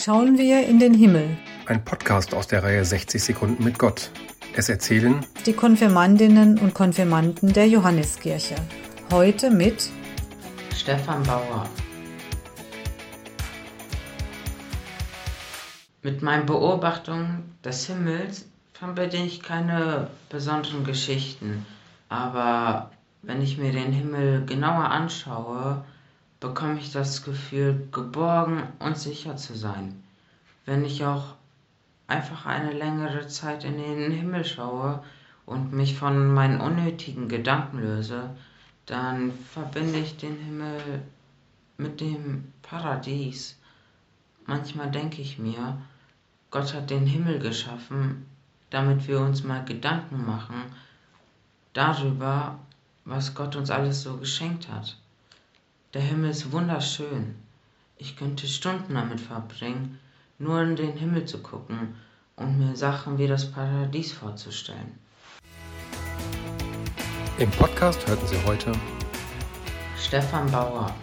schauen wir in den Himmel. Ein Podcast aus der Reihe 60 Sekunden mit Gott. Es erzählen die Konfirmandinnen und Konfirmanden der Johanneskirche. Heute mit Stefan Bauer. Mit meinen Beobachtungen des Himmels verbinde ich keine besonderen Geschichten, aber wenn ich mir den Himmel genauer anschaue, bekomme ich das Gefühl, geborgen und sicher zu sein. Wenn ich auch einfach eine längere Zeit in den Himmel schaue und mich von meinen unnötigen Gedanken löse, dann verbinde ich den Himmel mit dem Paradies. Manchmal denke ich mir, Gott hat den Himmel geschaffen, damit wir uns mal Gedanken machen darüber, was Gott uns alles so geschenkt hat. Der Himmel ist wunderschön. Ich könnte Stunden damit verbringen, nur in den Himmel zu gucken und mir Sachen wie das Paradies vorzustellen. Im Podcast hörten Sie heute Stefan Bauer